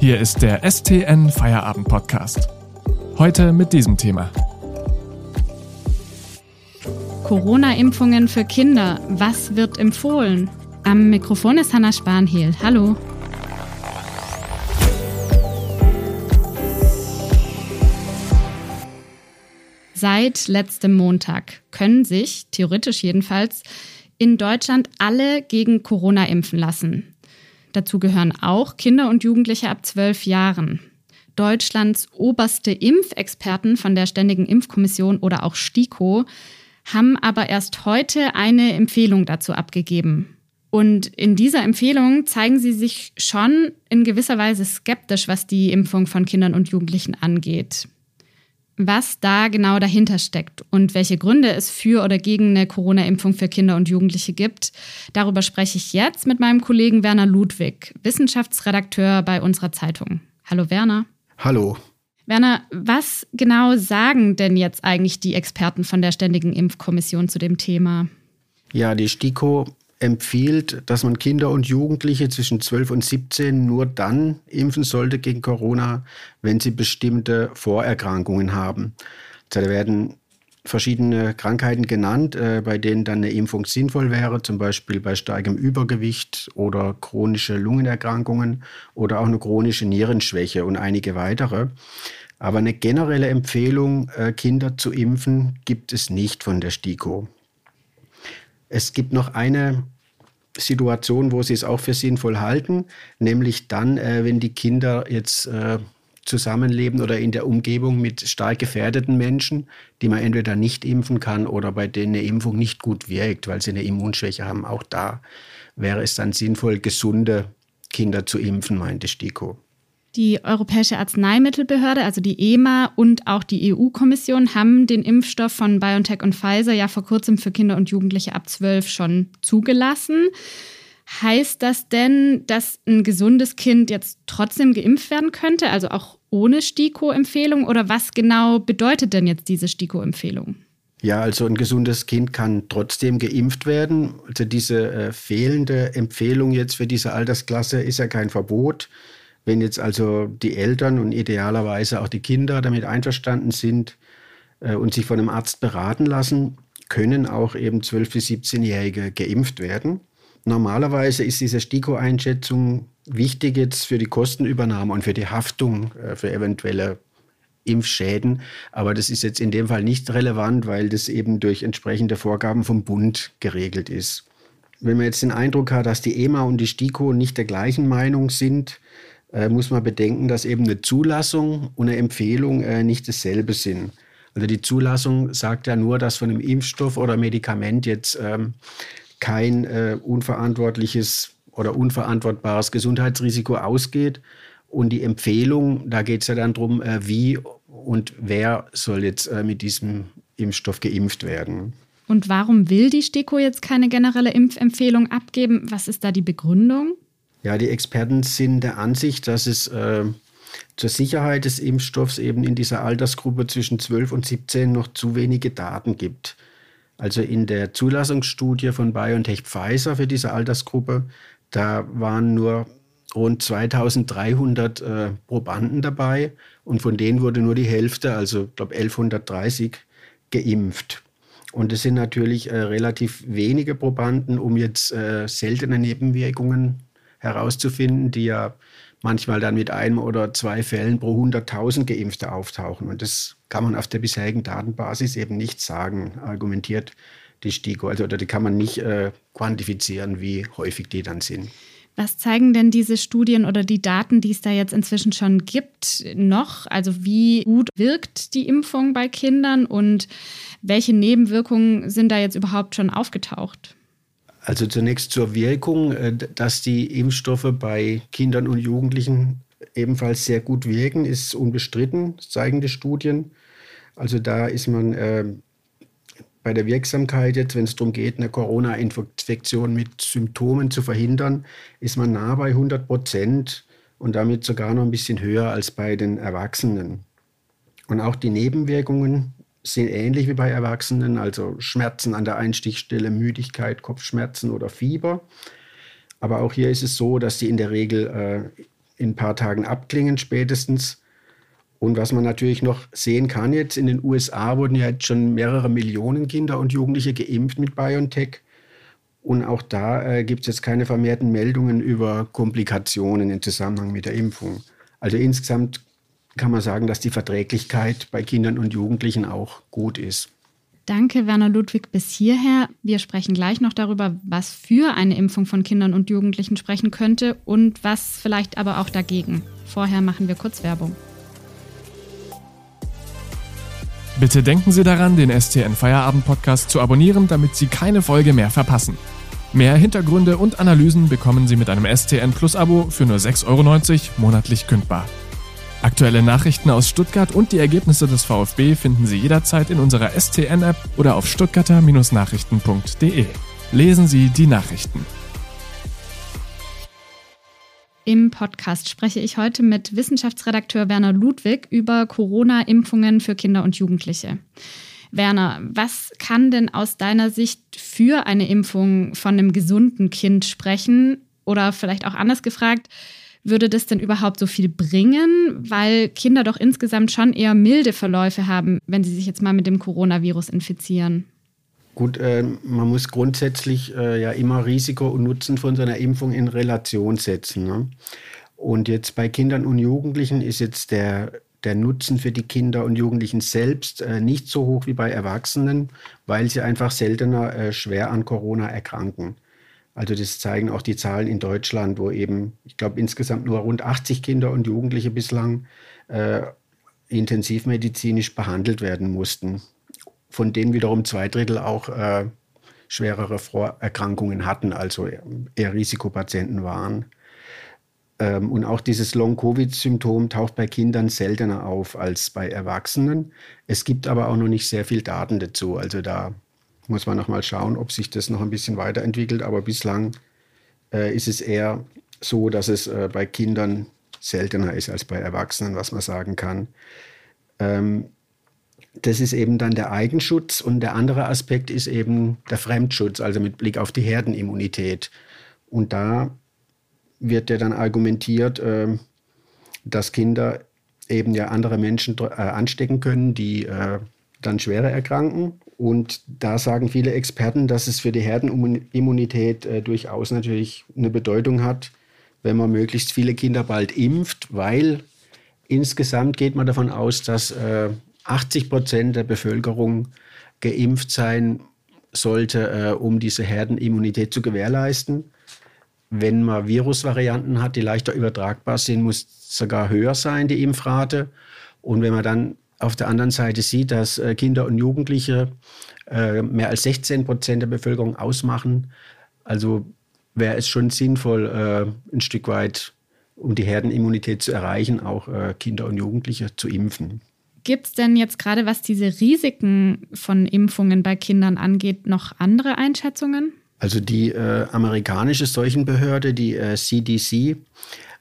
Hier ist der STN Feierabend Podcast. Heute mit diesem Thema. Corona-Impfungen für Kinder. Was wird empfohlen? Am Mikrofon ist Hanna Spanhiel. Hallo. Seit letztem Montag können sich, theoretisch jedenfalls, in Deutschland alle gegen Corona impfen lassen. Dazu gehören auch Kinder und Jugendliche ab zwölf Jahren. Deutschlands oberste Impfexperten von der Ständigen Impfkommission oder auch STIKO haben aber erst heute eine Empfehlung dazu abgegeben. Und in dieser Empfehlung zeigen sie sich schon in gewisser Weise skeptisch, was die Impfung von Kindern und Jugendlichen angeht was da genau dahinter steckt und welche Gründe es für oder gegen eine Corona-Impfung für Kinder und Jugendliche gibt. Darüber spreche ich jetzt mit meinem Kollegen Werner Ludwig, Wissenschaftsredakteur bei unserer Zeitung. Hallo Werner. Hallo. Werner, was genau sagen denn jetzt eigentlich die Experten von der Ständigen Impfkommission zu dem Thema? Ja, die STIKO empfiehlt, dass man Kinder und Jugendliche zwischen 12 und 17 nur dann impfen sollte gegen Corona, wenn sie bestimmte Vorerkrankungen haben. Da werden verschiedene Krankheiten genannt, äh, bei denen dann eine Impfung sinnvoll wäre, zum Beispiel bei starkem Übergewicht oder chronische Lungenerkrankungen oder auch eine chronische Nierenschwäche und einige weitere. Aber eine generelle Empfehlung, äh, Kinder zu impfen, gibt es nicht von der STIKO. Es gibt noch eine Situation, wo sie es auch für sinnvoll halten, nämlich dann, äh, wenn die Kinder jetzt äh, zusammenleben oder in der Umgebung mit stark gefährdeten Menschen, die man entweder nicht impfen kann oder bei denen eine Impfung nicht gut wirkt, weil sie eine Immunschwäche haben. Auch da wäre es dann sinnvoll, gesunde Kinder zu impfen, meinte Stiko. Die Europäische Arzneimittelbehörde, also die EMA und auch die EU-Kommission haben den Impfstoff von BioNTech und Pfizer ja vor kurzem für Kinder und Jugendliche ab 12 schon zugelassen. Heißt das denn, dass ein gesundes Kind jetzt trotzdem geimpft werden könnte, also auch ohne STIKO-Empfehlung? Oder was genau bedeutet denn jetzt diese STIKO-Empfehlung? Ja, also ein gesundes Kind kann trotzdem geimpft werden. Also diese äh, fehlende Empfehlung jetzt für diese Altersklasse ist ja kein Verbot. Wenn jetzt also die Eltern und idealerweise auch die Kinder damit einverstanden sind äh, und sich von einem Arzt beraten lassen, können auch eben 12- bis 17-Jährige geimpft werden. Normalerweise ist diese STIKO-Einschätzung wichtig jetzt für die Kostenübernahme und für die Haftung äh, für eventuelle Impfschäden. Aber das ist jetzt in dem Fall nicht relevant, weil das eben durch entsprechende Vorgaben vom Bund geregelt ist. Wenn man jetzt den Eindruck hat, dass die EMA und die STIKO nicht der gleichen Meinung sind, äh, muss man bedenken, dass eben eine Zulassung und eine Empfehlung äh, nicht dasselbe sind. Also die Zulassung sagt ja nur, dass von einem Impfstoff oder Medikament jetzt ähm, kein äh, unverantwortliches oder unverantwortbares Gesundheitsrisiko ausgeht. Und die Empfehlung, da geht es ja dann darum, wie und wer soll jetzt mit diesem Impfstoff geimpft werden. Und warum will die STIKO jetzt keine generelle Impfempfehlung abgeben? Was ist da die Begründung? Ja, die Experten sind der Ansicht, dass es äh, zur Sicherheit des Impfstoffs eben in dieser Altersgruppe zwischen 12 und 17 noch zu wenige Daten gibt. Also in der Zulassungsstudie von BioNTech Pfizer für diese Altersgruppe, da waren nur rund 2300 äh, Probanden dabei und von denen wurde nur die Hälfte, also ich glaube 1130, geimpft. Und es sind natürlich äh, relativ wenige Probanden, um jetzt äh, seltene Nebenwirkungen herauszufinden, die ja manchmal dann mit einem oder zwei Fällen pro 100.000 Geimpfte auftauchen. Und das kann man auf der bisherigen Datenbasis eben nicht sagen, argumentiert die STIKO. Also oder die kann man nicht äh, quantifizieren, wie häufig die dann sind. Was zeigen denn diese Studien oder die Daten, die es da jetzt inzwischen schon gibt, noch? Also wie gut wirkt die Impfung bei Kindern und welche Nebenwirkungen sind da jetzt überhaupt schon aufgetaucht? Also zunächst zur Wirkung, äh, dass die Impfstoffe bei Kindern und Jugendlichen ebenfalls sehr gut wirken, ist unbestritten, zeigen die Studien. Also da ist man äh, bei der Wirksamkeit jetzt, wenn es darum geht, eine Corona-Infektion mit Symptomen zu verhindern, ist man nah bei 100 Prozent und damit sogar noch ein bisschen höher als bei den Erwachsenen. Und auch die Nebenwirkungen sind ähnlich wie bei Erwachsenen, also Schmerzen an der Einstichstelle, Müdigkeit, Kopfschmerzen oder Fieber. Aber auch hier ist es so, dass sie in der Regel äh, in ein paar Tagen abklingen spätestens. Und was man natürlich noch sehen kann jetzt, in den USA wurden ja jetzt schon mehrere Millionen Kinder und Jugendliche geimpft mit BioNTech. Und auch da äh, gibt es jetzt keine vermehrten Meldungen über Komplikationen im Zusammenhang mit der Impfung. Also insgesamt kann man sagen, dass die Verträglichkeit bei Kindern und Jugendlichen auch gut ist. Danke, Werner Ludwig, bis hierher. Wir sprechen gleich noch darüber, was für eine Impfung von Kindern und Jugendlichen sprechen könnte und was vielleicht aber auch dagegen. Vorher machen wir kurz Werbung. Bitte denken Sie daran, den STN Feierabend Podcast zu abonnieren, damit Sie keine Folge mehr verpassen. Mehr Hintergründe und Analysen bekommen Sie mit einem STN Plus Abo für nur 6,90 Euro monatlich kündbar. Aktuelle Nachrichten aus Stuttgart und die Ergebnisse des VfB finden Sie jederzeit in unserer STN-App oder auf stuttgarter-nachrichten.de. Lesen Sie die Nachrichten. Im Podcast spreche ich heute mit Wissenschaftsredakteur Werner Ludwig über Corona-Impfungen für Kinder und Jugendliche. Werner, was kann denn aus deiner Sicht für eine Impfung von einem gesunden Kind sprechen? Oder vielleicht auch anders gefragt, würde das denn überhaupt so viel bringen? Weil Kinder doch insgesamt schon eher milde Verläufe haben, wenn sie sich jetzt mal mit dem Coronavirus infizieren. Gut, äh, man muss grundsätzlich äh, ja immer Risiko und Nutzen von so einer Impfung in Relation setzen. Ne? Und jetzt bei Kindern und Jugendlichen ist jetzt der, der Nutzen für die Kinder und Jugendlichen selbst äh, nicht so hoch wie bei Erwachsenen, weil sie einfach seltener äh, schwer an Corona erkranken. Also das zeigen auch die Zahlen in Deutschland, wo eben, ich glaube, insgesamt nur rund 80 Kinder und Jugendliche bislang äh, intensivmedizinisch behandelt werden mussten von denen wiederum zwei Drittel auch äh, schwerere Vorerkrankungen hatten, also eher Risikopatienten waren. Ähm, und auch dieses Long-Covid-Symptom taucht bei Kindern seltener auf als bei Erwachsenen. Es gibt aber auch noch nicht sehr viel Daten dazu. Also da muss man noch mal schauen, ob sich das noch ein bisschen weiterentwickelt. Aber bislang äh, ist es eher so, dass es äh, bei Kindern seltener ist als bei Erwachsenen, was man sagen kann. Ähm, das ist eben dann der Eigenschutz und der andere Aspekt ist eben der Fremdschutz, also mit Blick auf die Herdenimmunität. Und da wird ja dann argumentiert, äh, dass Kinder eben ja andere Menschen äh, anstecken können, die äh, dann schwerer erkranken. Und da sagen viele Experten, dass es für die Herdenimmunität äh, durchaus natürlich eine Bedeutung hat, wenn man möglichst viele Kinder bald impft, weil insgesamt geht man davon aus, dass äh, 80 Prozent der Bevölkerung geimpft sein sollte, äh, um diese Herdenimmunität zu gewährleisten. Wenn man Virusvarianten hat, die leichter übertragbar sind, muss sogar höher sein, die Impfrate. Und wenn man dann auf der anderen Seite sieht, dass äh, Kinder und Jugendliche äh, mehr als 16 Prozent der Bevölkerung ausmachen, also wäre es schon sinnvoll, äh, ein Stück weit, um die Herdenimmunität zu erreichen, auch Kinder und Jugendliche zu impfen. Gibt es denn jetzt gerade, was diese Risiken von Impfungen bei Kindern angeht, noch andere Einschätzungen? Also die äh, amerikanische Seuchenbehörde, die äh, CDC,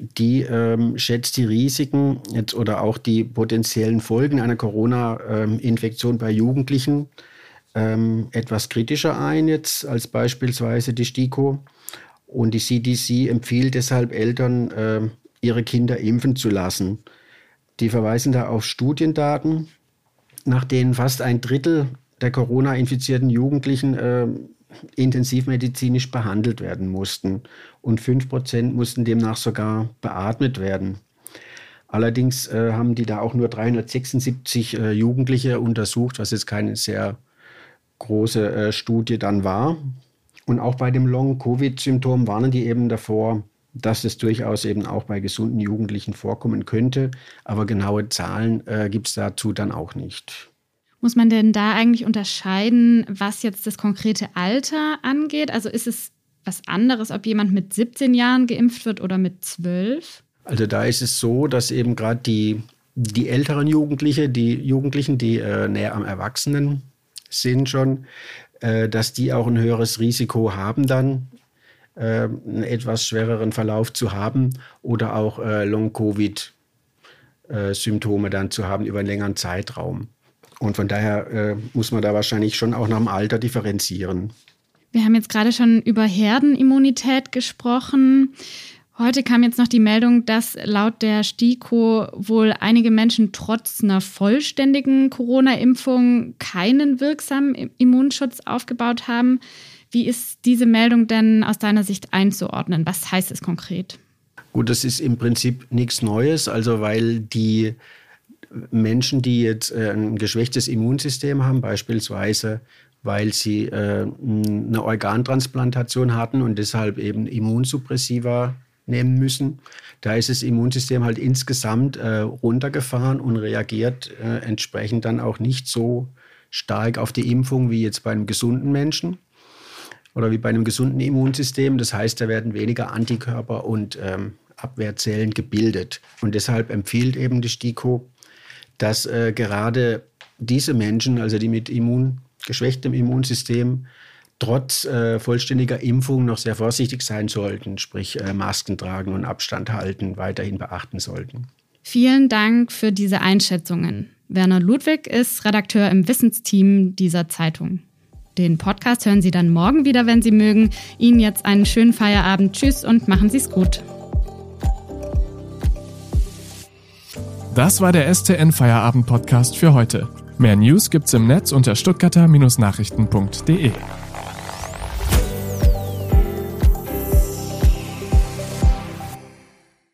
die ähm, schätzt die Risiken jetzt oder auch die potenziellen Folgen einer Corona-Infektion bei Jugendlichen ähm, etwas kritischer ein, jetzt als beispielsweise die STIKO. Und die CDC empfiehlt deshalb Eltern, äh, ihre Kinder impfen zu lassen. Die verweisen da auf Studiendaten, nach denen fast ein Drittel der Corona-infizierten Jugendlichen äh, intensivmedizinisch behandelt werden mussten und 5% mussten demnach sogar beatmet werden. Allerdings äh, haben die da auch nur 376 äh, Jugendliche untersucht, was jetzt keine sehr große äh, Studie dann war. Und auch bei dem Long-Covid-Symptom warnen die eben davor, dass es durchaus eben auch bei gesunden Jugendlichen vorkommen könnte. Aber genaue Zahlen äh, gibt es dazu dann auch nicht. Muss man denn da eigentlich unterscheiden, was jetzt das konkrete Alter angeht? Also ist es was anderes, ob jemand mit 17 Jahren geimpft wird oder mit 12? Also da ist es so, dass eben gerade die, die älteren Jugendliche, die Jugendlichen, die äh, näher am Erwachsenen sind schon, äh, dass die auch ein höheres Risiko haben dann äh, einen etwas schwereren Verlauf zu haben oder auch äh, Long-Covid-Symptome dann zu haben über einen längeren Zeitraum. Und von daher äh, muss man da wahrscheinlich schon auch nach dem Alter differenzieren. Wir haben jetzt gerade schon über Herdenimmunität gesprochen. Heute kam jetzt noch die Meldung, dass laut der STIKO wohl einige Menschen trotz einer vollständigen Corona-Impfung keinen wirksamen Immunschutz aufgebaut haben. Wie ist diese Meldung denn aus deiner Sicht einzuordnen? Was heißt es konkret? Gut, das ist im Prinzip nichts Neues, also weil die Menschen, die jetzt äh, ein geschwächtes Immunsystem haben, beispielsweise weil sie äh, eine Organtransplantation hatten und deshalb eben Immunsuppressiva nehmen müssen. Da ist das Immunsystem halt insgesamt äh, runtergefahren und reagiert entsprechend dann auch nicht so stark auf die Impfung wie jetzt bei einem gesunden Menschen oder wie bei einem gesunden Immunsystem. Das heißt, da werden weniger Antikörper und ähm, Abwehrzellen gebildet. Und deshalb empfiehlt eben die STIKO, dass äh, gerade diese Menschen, also die mit Immun, geschwächtem Immunsystem, trotz äh, vollständiger Impfung noch sehr vorsichtig sein sollten, sprich äh, Masken tragen und Abstand halten, weiterhin beachten sollten. Vielen Dank für diese Einschätzungen. Werner Ludwig ist Redakteur im Wissensteam dieser Zeitung. Den Podcast hören Sie dann morgen wieder, wenn Sie mögen. Ihnen jetzt einen schönen Feierabend. Tschüss und machen Sie es gut. Das war der STN Feierabend Podcast für heute. Mehr News gibt's im Netz unter stuttgarter-nachrichten.de.